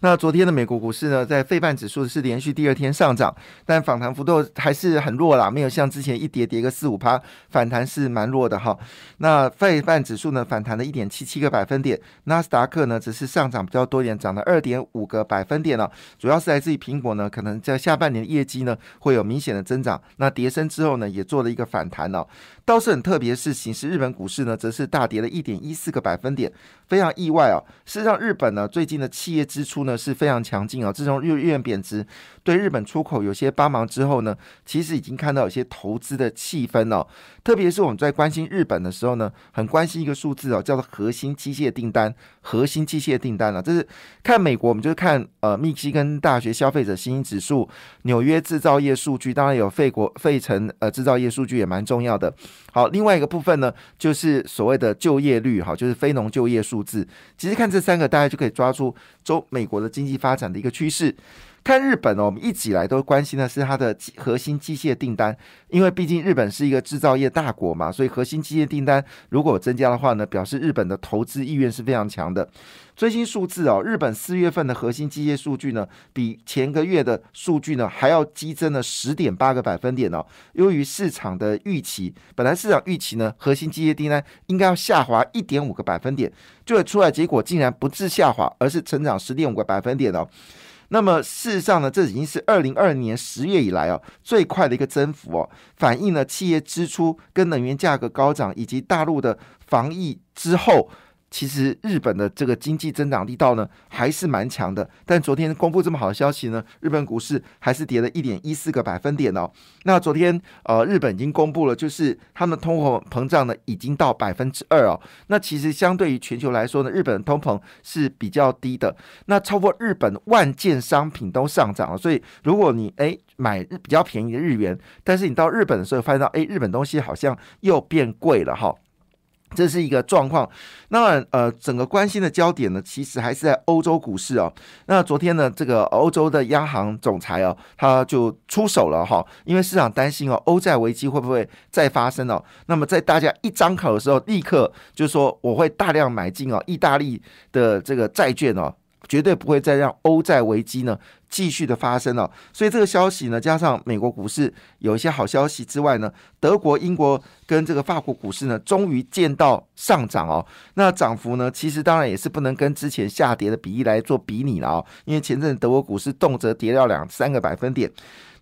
那昨天的美国股市呢，在费半指数是连续第二天上涨，但反弹幅度还是很弱啦，没有像之前一跌跌个四五趴，反弹是蛮弱的哈。那费半指数呢，反弹了一点七七个百分点，纳斯达克呢只是上涨。比较多一点，涨了二点五个百分点了，主要是来自于苹果呢，可能在下半年的业绩呢会有明显的增长。那跌升之后呢，也做了一个反弹哦。倒是很特别的事情是，日本股市呢则是大跌了一点一四个百分点，非常意外啊。事实上，日本呢最近的企业支出呢是非常强劲啊。自从日元贬值对日本出口有些帮忙之后呢，其实已经看到有些投资的气氛哦。特别是我们在关心日本的时候呢，很关心一个数字哦，叫做核心机械订单。核心机械订单了，这是看美国，我们就是看呃密西根大学消费者信心指数、纽约制造业数据，当然有费国费城呃制造业数据也蛮重要的。好，另外一个部分呢，就是所谓的就业率，哈，就是非农就业数字。其实看这三个，大家就可以抓住周美国的经济发展的一个趋势。看日本哦，我们一直以来都关心的是它的核心机械订单，因为毕竟日本是一个制造业大国嘛，所以核心机械订单如果增加的话呢，表示日本的投资意愿是非常强的。最新数字哦，日本四月份的核心机械数据呢，比前个月的数据呢还要激增了十点八个百分点哦。由于市场的预期，本来市场预期呢，核心机械订单应该要下滑一点五个百分点，就会出来结果竟然不是下滑，而是成长十点五个百分点哦。那么事实上呢，这已经是二零二零年十月以来哦最快的一个增幅哦，反映了企业支出跟能源价格高涨以及大陆的防疫之后。其实日本的这个经济增长力道呢还是蛮强的，但昨天公布这么好的消息呢，日本股市还是跌了一点一四个百分点哦。那昨天呃，日本已经公布了，就是他们通货膨胀呢已经到百分之二哦。那其实相对于全球来说呢，日本的通膨是比较低的。那超过日本万件商品都上涨了，所以如果你诶买比较便宜的日元，但是你到日本的时候发现到诶日本东西好像又变贵了哈。这是一个状况，那呃，整个关心的焦点呢，其实还是在欧洲股市哦。那昨天呢，这个欧洲的央行总裁哦，他就出手了哈，因为市场担心哦，欧债危机会不会再发生哦？那么在大家一张口的时候，立刻就说我会大量买进哦，意大利的这个债券哦。绝对不会再让欧债危机呢继续的发生了，所以这个消息呢，加上美国股市有一些好消息之外呢，德国、英国跟这个法国股市呢，终于见到上涨哦。那涨幅呢，其实当然也是不能跟之前下跌的比例来做比拟了哦，因为前阵德国股市动辄跌掉两三个百分点。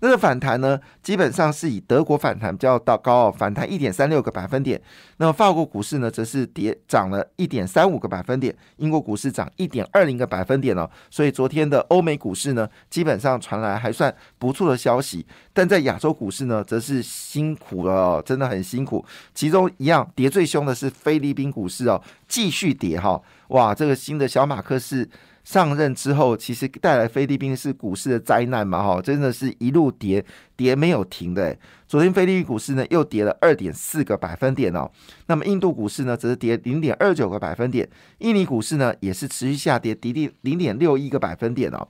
那个反弹呢，基本上是以德国反弹比较到高哦，反弹一点三六个百分点。那么法国股市呢，则是跌涨了一点三五个百分点，英国股市涨一点二零个百分点哦。所以昨天的欧美股市呢，基本上传来还算不错的消息。但在亚洲股市呢，则是辛苦了，真的很辛苦。其中一样跌最凶的是菲律宾股市哦，继续跌哈，哇，这个新的小马克是。上任之后，其实带来菲律宾是股市的灾难嘛？哈，真的是一路跌，跌没有停的。昨天菲律宾股市呢又跌了二点四个百分点哦。那么印度股市呢则是跌零点二九个百分点，印尼股市呢也是持续下跌，跌零零点六一个百分点哦。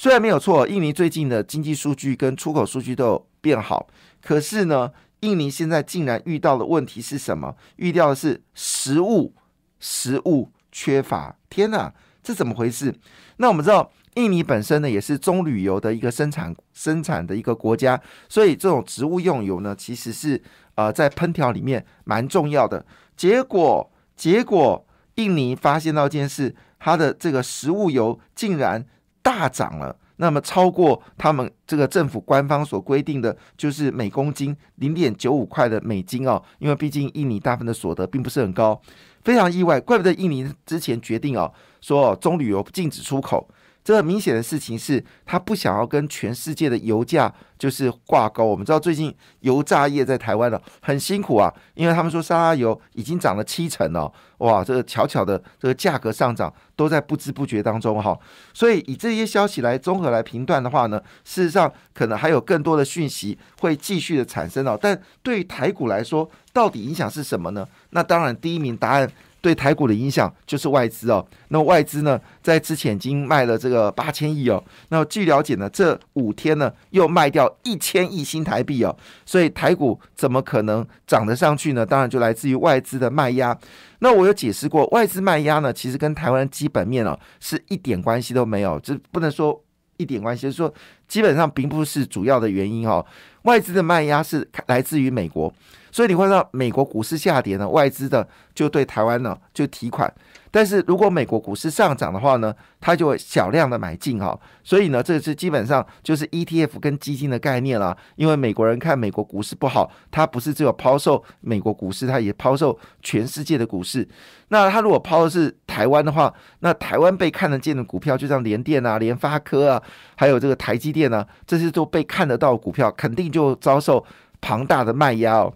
虽然没有错，印尼最近的经济数据跟出口数据都有变好，可是呢，印尼现在竟然遇到的问题是什么？遇到的是食物，食物缺乏。天哪！这怎么回事？那我们知道，印尼本身呢也是棕榈油的一个生产生产的一个国家，所以这种植物用油呢，其实是呃在烹调里面蛮重要的。结果，结果印尼发现到一件事，它的这个食物油竟然大涨了，那么超过他们这个政府官方所规定的，就是每公斤零点九五块的美金哦，因为毕竟印尼大部分的所得并不是很高。非常意外，怪不得印尼之前决定哦，说棕榈油禁止出口。这很明显的事情是他不想要跟全世界的油价就是挂钩。我们知道最近油炸业在台湾呢很辛苦啊，因为他们说沙拉油已经涨了七成了，哇，这个巧巧的这个价格上涨都在不知不觉当中哈。所以以这些消息来综合来评断的话呢，事实上可能还有更多的讯息会继续的产生哦。但对于台股来说，到底影响是什么呢？那当然第一名答案对台股的影响就是外资哦。那外资呢，在之前已经卖了这个八千亿哦。那据了解呢，这五天呢又卖掉一千亿新台币哦。所以台股怎么可能涨得上去呢？当然就来自于外资的卖压。那我有解释过，外资卖压呢，其实跟台湾基本面哦是一点关系都没有，就不能说一点关系，就是说基本上并不是主要的原因哦。外资的卖压是来自于美国。所以你会看到美国股市下跌呢，外资的就对台湾呢就提款。但是如果美国股市上涨的话呢，它就会小量的买进哈。所以呢，这是基本上就是 ETF 跟基金的概念了。因为美国人看美国股市不好，他不是只有抛售美国股市，他也抛售全世界的股市。那他如果抛的是台湾的话，那台湾被看得见的股票，就像联电啊、联发科啊，还有这个台积电啊，这些都被看得到股票，肯定就遭受庞大的卖压哦。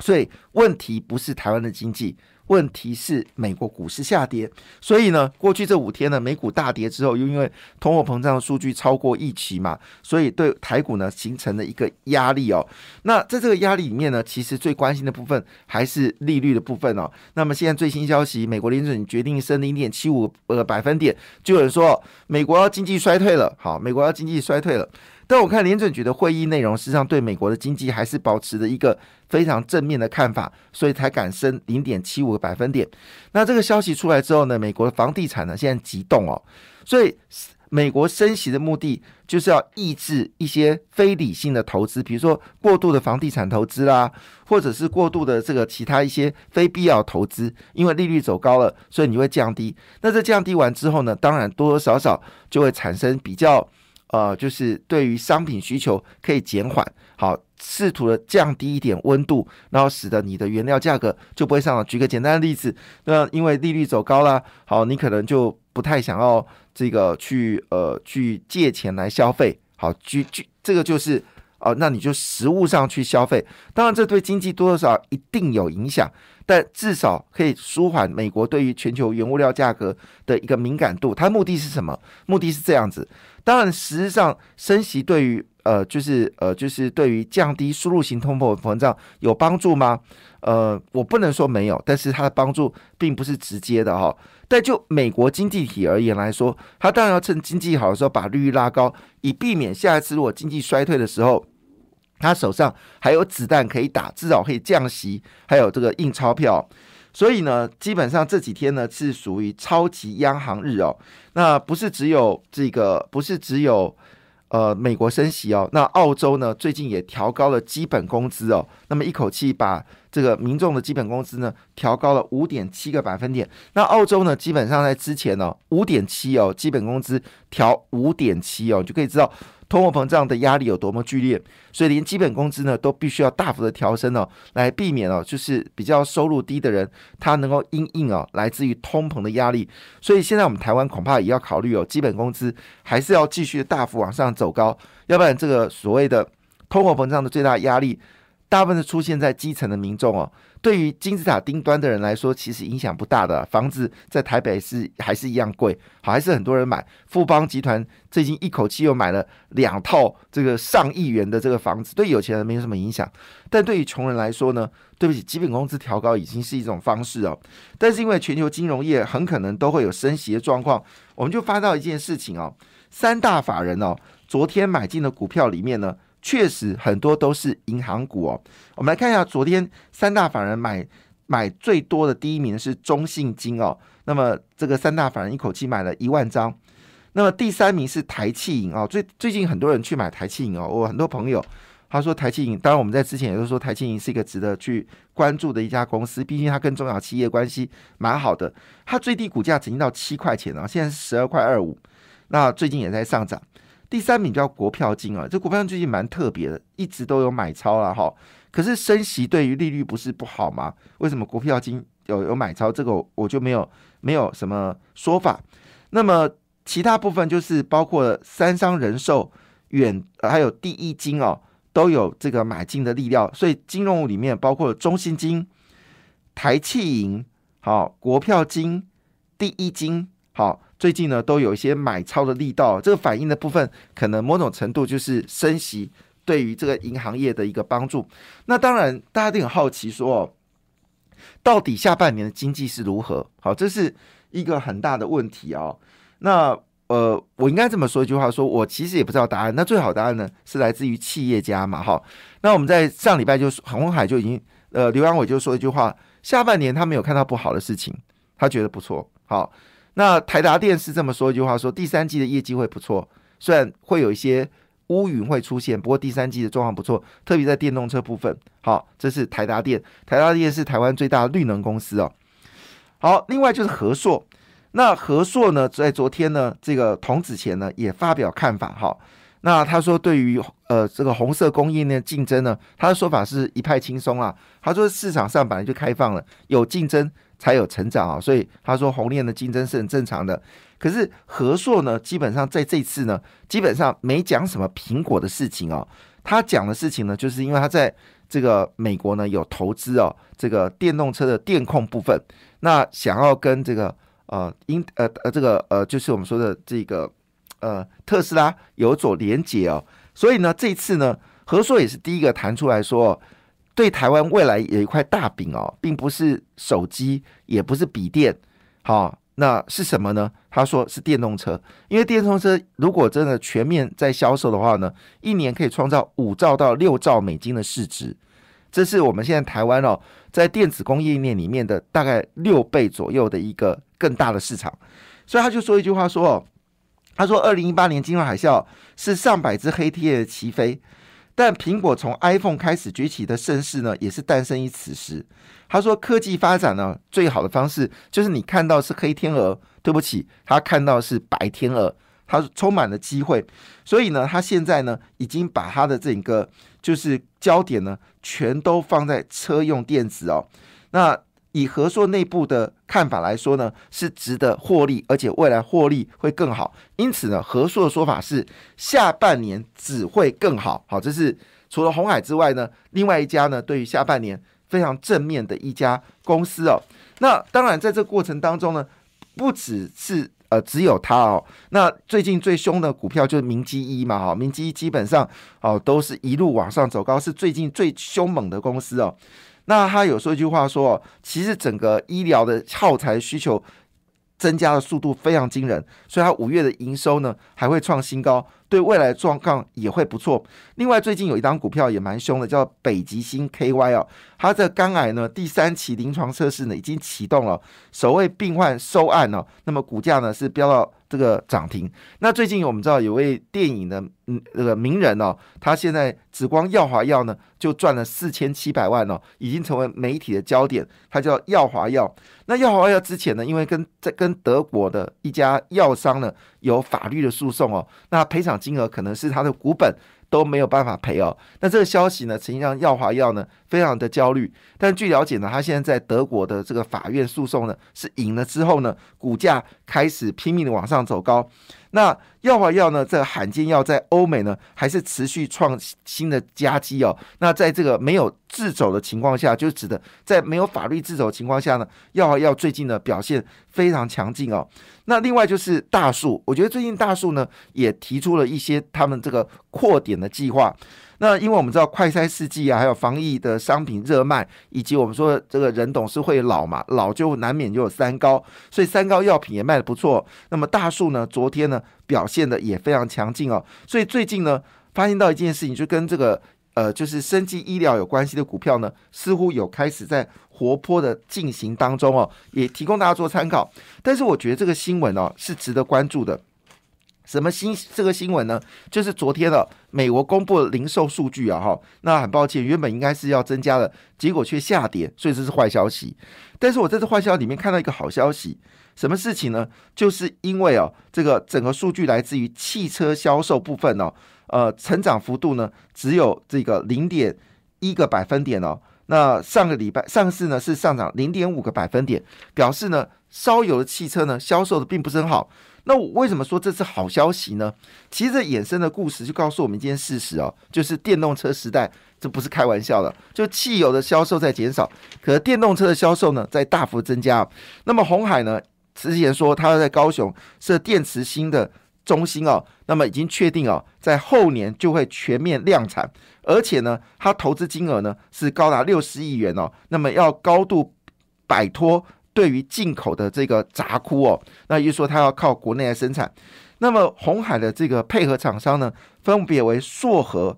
所以问题不是台湾的经济，问题是美国股市下跌。所以呢，过去这五天呢，美股大跌之后，又因为通货膨胀的数据超过预期嘛，所以对台股呢形成了一个压力哦。那在这个压力里面呢，其实最关心的部分还是利率的部分哦。那么现在最新消息，美国联准决定升零点七五呃百分点，就有人说美国要经济衰退了。好，美国要经济衰退了。但我看联准局的会议内容，实际上对美国的经济还是保持着一个非常正面的看法，所以才敢升零点七五个百分点。那这个消息出来之后呢，美国的房地产呢现在急动哦，所以美国升息的目的就是要抑制一些非理性的投资，比如说过度的房地产投资啦，或者是过度的这个其他一些非必要投资，因为利率走高了，所以你会降低。那这降低完之后呢，当然多多少少就会产生比较。呃，就是对于商品需求可以减缓，好，试图的降低一点温度，然后使得你的原料价格就不会上涨。举个简单的例子，那因为利率走高了，好，你可能就不太想要这个去呃去借钱来消费，好，举举这个就是哦，那你就实物上去消费，当然这对经济多多少少一定有影响。但至少可以舒缓美国对于全球原物料价格的一个敏感度。它目的是什么？目的是这样子。当然，实际上升息对于呃，就是呃，就是对于降低输入型通货膨胀有帮助吗？呃，我不能说没有，但是它的帮助并不是直接的哈。但就美国经济体而言来说，它当然要趁经济好的时候把利率拉高，以避免下一次如果经济衰退的时候。他手上还有子弹可以打，至少可以降息，还有这个印钞票，所以呢，基本上这几天呢是属于超级央行日哦。那不是只有这个，不是只有呃美国升息哦。那澳洲呢最近也调高了基本工资哦，那么一口气把这个民众的基本工资呢调高了五点七个百分点。那澳洲呢基本上在之前呢五点七哦，基本工资调五点七哦，就可以知道。通货膨胀的压力有多么剧烈，所以连基本工资呢都必须要大幅的调升哦，来避免哦，就是比较收入低的人他能够因应哦来自于通膨的压力。所以现在我们台湾恐怕也要考虑哦，基本工资还是要继续大幅往上走高，要不然这个所谓的通货膨胀的最大压力，大部分是出现在基层的民众哦。对于金字塔顶端的人来说，其实影响不大的。房子在台北是还是一样贵，好，还是很多人买。富邦集团最近一口气又买了两套这个上亿元的这个房子，对有钱人没有什么影响。但对于穷人来说呢？对不起，基本工资调高已经是一种方式哦。但是因为全球金融业很可能都会有升息的状况，我们就发到一件事情哦。三大法人哦，昨天买进的股票里面呢。确实很多都是银行股哦。我们来看一下，昨天三大法人买买最多的第一名是中信金哦。那么这个三大法人一口气买了一万张。那么第三名是台气银哦。最最近很多人去买台气银哦。我很多朋友他说台气银，当然我们在之前也都说台气银是一个值得去关注的一家公司，毕竟它跟中小企业关系蛮好的。它最低股价曾经到七块钱哦，现在是十二块二五。那最近也在上涨。第三名叫国票金啊，这国票最近蛮特别的，一直都有买超了哈。可是升息对于利率不是不好吗？为什么国票金有有买超？这个我就没有没有什么说法。那么其他部分就是包括三商人寿、远还有第一金哦，都有这个买进的力量。所以金融里面包括中信金、台气银、好国票金、第一金好。最近呢，都有一些买超的力道，这个反映的部分可能某种程度就是升息对于这个银行业的一个帮助。那当然，大家都很好奇说，到底下半年的经济是如何？好，这是一个很大的问题哦。那呃，我应该这么说一句话：说我其实也不知道答案。那最好答案呢，是来自于企业家嘛？哈。那我们在上礼拜就红海就已经呃，刘阳伟就说一句话：下半年他没有看到不好的事情，他觉得不错。好，那台达电是这么说一句话：说第三季的业绩会不错，虽然会有一些。乌云会出现，不过第三季的状况不错，特别在电动车部分。好，这是台达电，台达电是台湾最大的绿能公司哦。好，另外就是和硕，那和硕呢，在昨天呢，这个童子贤呢也发表看法哈。那他说，对于呃这个红色供应链竞争呢，他的说法是一派轻松啊。他说市场上本来就开放了，有竞争才有成长啊，所以他说红链的竞争是很正常的。可是和硕呢，基本上在这次呢，基本上没讲什么苹果的事情哦。他讲的事情呢，就是因为他在这个美国呢有投资哦，这个电动车的电控部分，那想要跟这个呃英呃呃这个呃就是我们说的这个呃特斯拉有所连结哦。所以呢，这次呢，和硕也是第一个谈出来说，对台湾未来有一块大饼哦，并不是手机，也不是笔电，好。那是什么呢？他说是电动车，因为电动车如果真的全面在销售的话呢，一年可以创造五兆到六兆美金的市值，这是我们现在台湾哦，在电子工业链里面的大概六倍左右的一个更大的市场。所以他就说一句话说哦，他说二零一八年金融海啸是上百只黑天鹅齐飞。但苹果从 iPhone 开始崛起的盛世呢，也是诞生于此时。他说，科技发展呢，最好的方式就是你看到是黑天鹅，对不起，他看到是白天鹅，他充满了机会。所以呢，他现在呢，已经把他的整个就是焦点呢，全都放在车用电子哦。那以合作内部的看法来说呢，是值得获利，而且未来获利会更好。因此呢，合作的说法是下半年只会更好。好，这是除了红海之外呢，另外一家呢，对于下半年非常正面的一家公司哦。那当然，在这过程当中呢，不只是呃只有它哦。那最近最凶的股票就是明基一嘛，哈，明基一基本上哦都是一路往上走高，是最近最凶猛的公司哦。那他有说一句话说哦，其实整个医疗的耗材需求增加的速度非常惊人，所以他五月的营收呢还会创新高，对未来状况也会不错。另外，最近有一张股票也蛮凶的，叫北极星 KY 哦，它的肝癌呢第三期临床测试呢已经启动了，首位病患收案哦，那么股价呢是飙到。这个涨停，那最近我们知道有位电影的嗯那个名人哦，他现在紫光耀华药呢就赚了四千七百万哦，已经成为媒体的焦点。他叫耀华药，那耀华药之前呢，因为跟在跟德国的一家药商呢有法律的诉讼哦，那赔偿金额可能是他的股本。都没有办法赔哦。那这个消息呢，曾经让耀华药呢非常的焦虑。但据了解呢，他现在在德国的这个法院诉讼呢是赢了之后呢，股价开始拼命的往上走高。那药华药呢？这罕见药在欧美呢，还是持续创新的佳绩哦。那在这个没有自走的情况下，就指的在没有法律自走的情况下呢，药华药最近的表现非常强劲哦。那另外就是大树，我觉得最近大树呢也提出了一些他们这个扩点的计划。那因为我们知道快筛试剂啊，还有防疫的商品热卖，以及我们说这个人董事会老嘛，老就难免就有三高，所以三高药品也卖的不错。那么大树呢，昨天呢表现的也非常强劲哦。所以最近呢，发现到一件事情，就跟这个呃，就是生技医疗有关系的股票呢，似乎有开始在活泼的进行当中哦，也提供大家做参考。但是我觉得这个新闻哦是值得关注的。什么新这个新闻呢？就是昨天的美国公布的零售数据啊，哈，那很抱歉，原本应该是要增加的，结果却下跌，所以这是坏消息。但是我在这坏消息里面看到一个好消息，什么事情呢？就是因为哦，这个整个数据来自于汽车销售部分哦，呃，成长幅度呢只有这个零点一个百分点哦。那上个礼拜上市呢是上涨零点五个百分点，表示呢烧油的汽车呢销售的并不是很好。那我为什么说这是好消息呢？其实衍生的故事就告诉我们一件事实哦，就是电动车时代这不是开玩笑的，就汽油的销售在减少，可是电动车的销售呢在大幅增加。那么红海呢之前说它要在高雄设电池芯的中心哦，那么已经确定哦，在后年就会全面量产，而且呢，它投资金额呢是高达六十亿元哦，那么要高度。摆脱对于进口的这个杂窟哦，那也就是说它要靠国内来生产。那么红海的这个配合厂商呢，分别为硕和、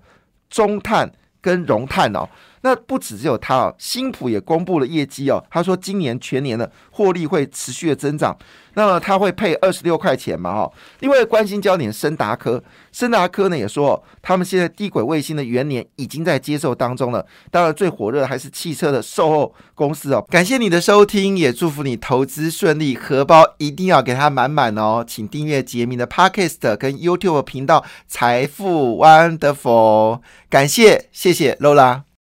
中碳跟荣碳哦。那不只只有它哦，新普也公布了业绩哦。他说今年全年的获利会持续的增长。那么他会配二十六块钱嘛？哈，另外关心焦点，深达科，深达科呢也说，他们现在低轨卫星的元年已经在接受当中了。当然最火热还是汽车的售后公司哦。感谢你的收听，也祝福你投资顺利，荷包一定要给它满满哦。请订阅杰明的 Podcast 跟 YouTube 频道财富 Wonderful，感谢谢谢 Lola。